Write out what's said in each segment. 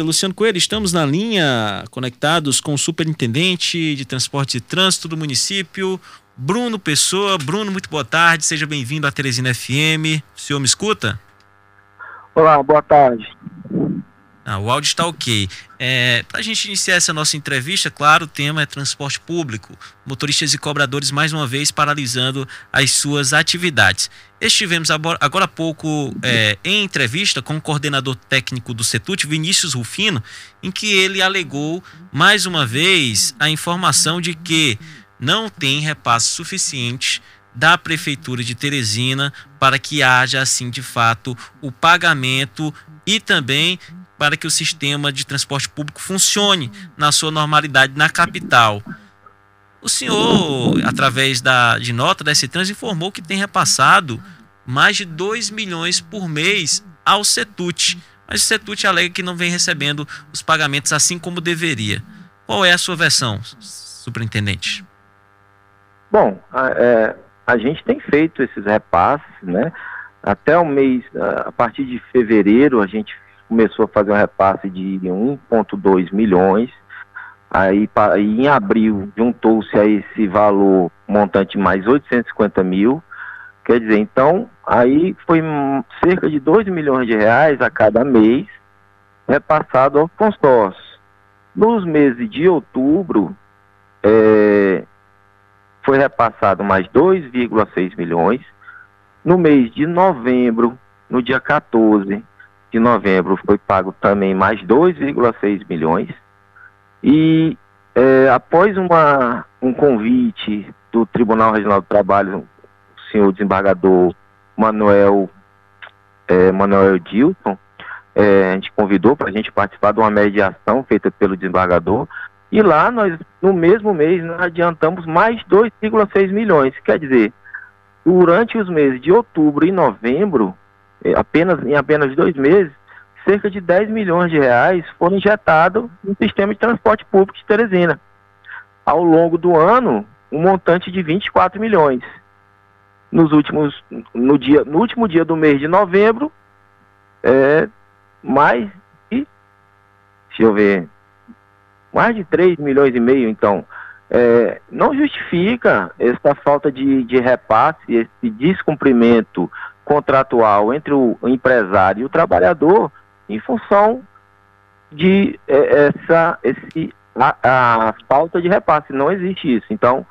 Luciano Coelho, estamos na linha conectados com o superintendente de transporte e trânsito do município, Bruno Pessoa. Bruno, muito boa tarde, seja bem-vindo à Teresina FM. O senhor me escuta? Olá, boa tarde. Ah, o áudio está ok. É, Para a gente iniciar essa nossa entrevista, claro, o tema é transporte público. Motoristas e cobradores, mais uma vez, paralisando as suas atividades. Estivemos agora há pouco é, em entrevista com o coordenador técnico do CETUT, Vinícius Rufino, em que ele alegou, mais uma vez, a informação de que não tem repasse suficiente da Prefeitura de Teresina para que haja, assim, de fato, o pagamento e também para que o sistema de transporte público funcione na sua normalidade na capital. O senhor, através da, de nota da Trans, informou que tem repassado mais de 2 milhões por mês ao CETUT, mas o CETUT alega que não vem recebendo os pagamentos assim como deveria. Qual é a sua versão, superintendente? Bom, a, é, a gente tem feito esses repasses, né? Até o mês, a partir de fevereiro, a gente começou a fazer um repasse de 1,2 milhões. Aí, em abril, juntou-se a esse valor montante mais 850 mil. Quer dizer, então, aí foi cerca de 2 milhões de reais a cada mês repassado aos consórcios. Nos meses de outubro, é, foi repassado mais 2,6 milhões. No mês de novembro, no dia 14, de novembro foi pago também mais 2,6 milhões. E é, após uma, um convite do Tribunal Regional do Trabalho, o senhor desembargador Manuel, é, Manuel Dilson, é, a gente convidou para a gente participar de uma mediação feita pelo desembargador. E lá nós, no mesmo mês, nós adiantamos mais 2,6 milhões. Quer dizer, durante os meses de outubro e novembro, apenas, em apenas dois meses, cerca de 10 milhões de reais foram injetados no sistema de transporte público de Teresina. Ao longo do ano, um montante de 24 milhões. Nos últimos, no, dia, no último dia do mês de novembro, é, mais de, deixa eu ver, mais de 3 milhões e meio, então. É, não justifica essa falta de, de repasse, esse descumprimento contratual entre o empresário e o trabalhador em função de é, essa esse, a, a, falta de repasse. Não existe isso. Então,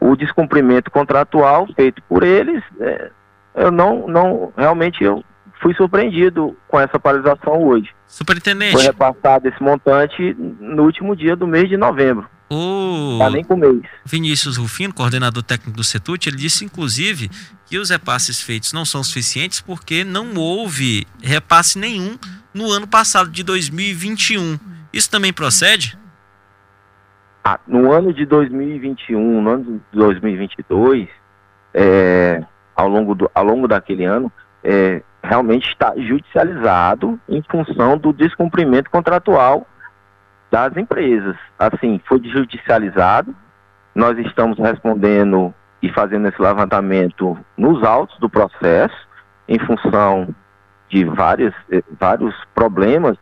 o descumprimento contratual feito por eles, é, eu não, não realmente eu fui surpreendido com essa paralisação hoje. Superintendente. Foi repassado esse montante no último dia do mês de novembro. O tá nem com mês. Vinícius Rufino, coordenador técnico do CETUT, ele disse inclusive que os repasses feitos não são suficientes porque não houve repasse nenhum no ano passado de 2021. Isso também procede? Ah, no ano de 2021, no ano de 2022, é, ao, longo do, ao longo daquele ano, é, realmente está judicializado em função do descumprimento contratual das empresas. Assim, foi judicializado, nós estamos respondendo e fazendo esse levantamento nos autos do processo, em função de vários, eh, vários problemas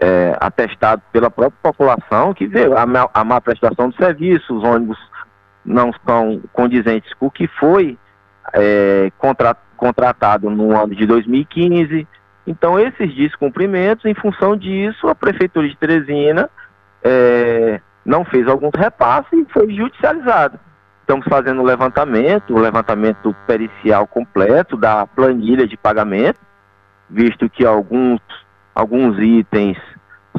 é, atestados pela própria população, que vê a, má, a má prestação do serviço, os ônibus não são condizentes com o que foi é, contra, contratado no ano de 2015, então, esses descumprimentos, em função disso, a Prefeitura de Teresina é, não fez alguns repasses e foi judicializado. Estamos fazendo o levantamento, o levantamento pericial completo da planilha de pagamento, visto que alguns, alguns itens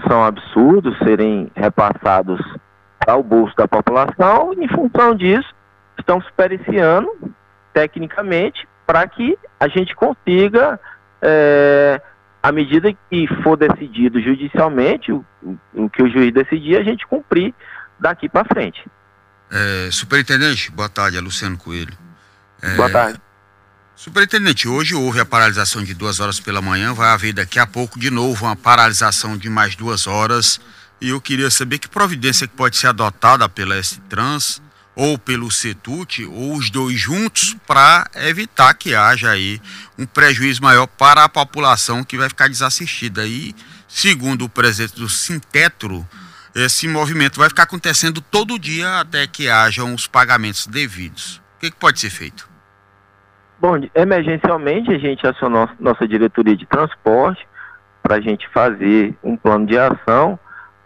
são absurdos serem repassados ao bolso da população. Em função disso, estamos periciando tecnicamente para que a gente consiga é, à medida que for decidido judicialmente, o, o, que o juiz decidir, a gente cumprir daqui para frente. É, superintendente, boa tarde, é Luciano Coelho. É, boa tarde. Superintendente, hoje houve a paralisação de duas horas pela manhã, vai haver daqui a pouco de novo uma paralisação de mais duas horas. E eu queria saber que providência que pode ser adotada pela S-Trans ou pelo CETUT, ou os dois juntos, para evitar que haja aí um prejuízo maior para a população que vai ficar desassistida. E segundo o presidente do Sintetro, esse movimento vai ficar acontecendo todo dia até que hajam os pagamentos devidos. O que, que pode ser feito? Bom, emergencialmente a gente acionou nossa diretoria de transporte para a gente fazer um plano de ação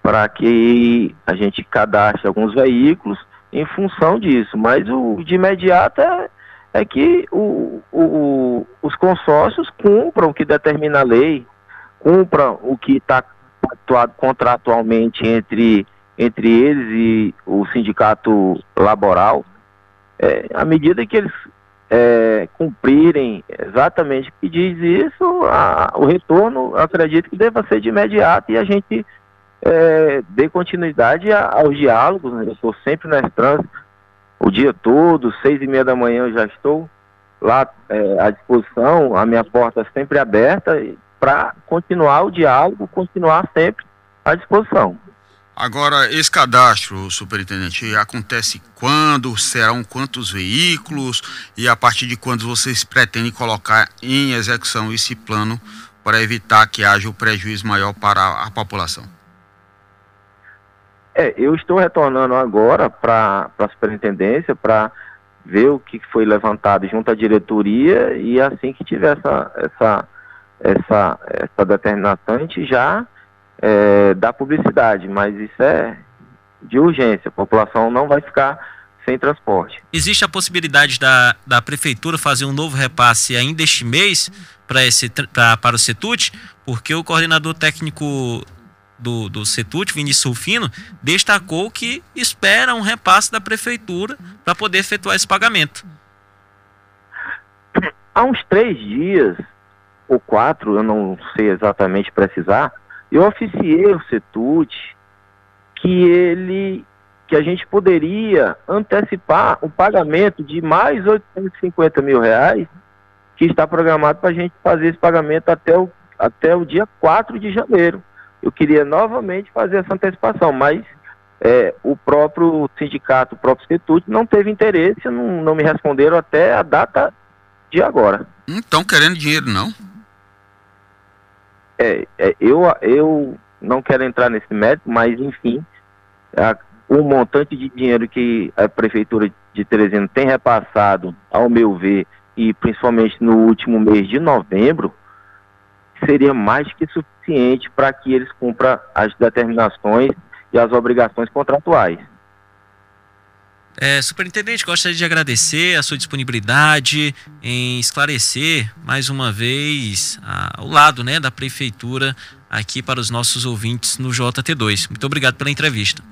para que a gente cadastre alguns veículos em função disso. Mas o de imediato é, é que o, o, os consórcios cumpram o que determina a lei, cumpram o que está atuado contratualmente entre, entre eles e o sindicato laboral. É, à medida que eles é, cumprirem exatamente o que diz isso, a, o retorno acredito que deva ser de imediato e a gente é, continuidade a, aos diálogos. Né? Eu estou sempre nas trans o dia todo, seis e meia da manhã eu já estou lá é, à disposição, a minha porta sempre aberta para continuar o diálogo, continuar sempre à disposição. Agora, esse cadastro, superintendente, acontece quando? Serão quantos veículos? E a partir de quando vocês pretendem colocar em execução esse plano para evitar que haja o um prejuízo maior para a população? É, eu estou retornando agora para a superintendência para ver o que foi levantado junto à diretoria e assim que tiver essa, essa, essa, essa determinação, a gente já é, da publicidade, mas isso é de urgência, a população não vai ficar sem transporte. Existe a possibilidade da, da prefeitura fazer um novo repasse ainda este mês para esse pra, para o Setut, porque o coordenador técnico do, do Setut, Vinícius Sulfino, destacou que espera um repasse da prefeitura para poder efetuar esse pagamento. Há uns três dias, ou quatro, eu não sei exatamente precisar, eu oficiei o Setut que ele que a gente poderia antecipar o pagamento de mais 850 mil reais que está programado para a gente fazer esse pagamento até o, até o dia 4 de janeiro. Eu queria novamente fazer essa antecipação, mas é, o próprio sindicato, o próprio Setut não teve interesse, não, não me responderam até a data de agora. Não estão querendo dinheiro, não? É, é, eu, eu não quero entrar nesse mérito, mas enfim, a, o montante de dinheiro que a Prefeitura de Teresina tem repassado, ao meu ver, e principalmente no último mês de novembro, seria mais que suficiente para que eles cumpram as determinações e as obrigações contratuais. É, superintendente, gostaria de agradecer a sua disponibilidade em esclarecer mais uma vez a, o lado né, da prefeitura aqui para os nossos ouvintes no JT2. Muito obrigado pela entrevista.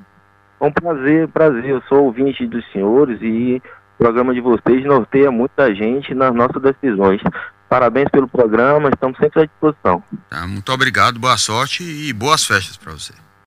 É um prazer, prazer. Eu sou ouvinte dos senhores e o programa de vocês norteia muita gente nas nossas decisões. Parabéns pelo programa, estamos sempre à disposição. Tá, muito obrigado, boa sorte e boas festas para você.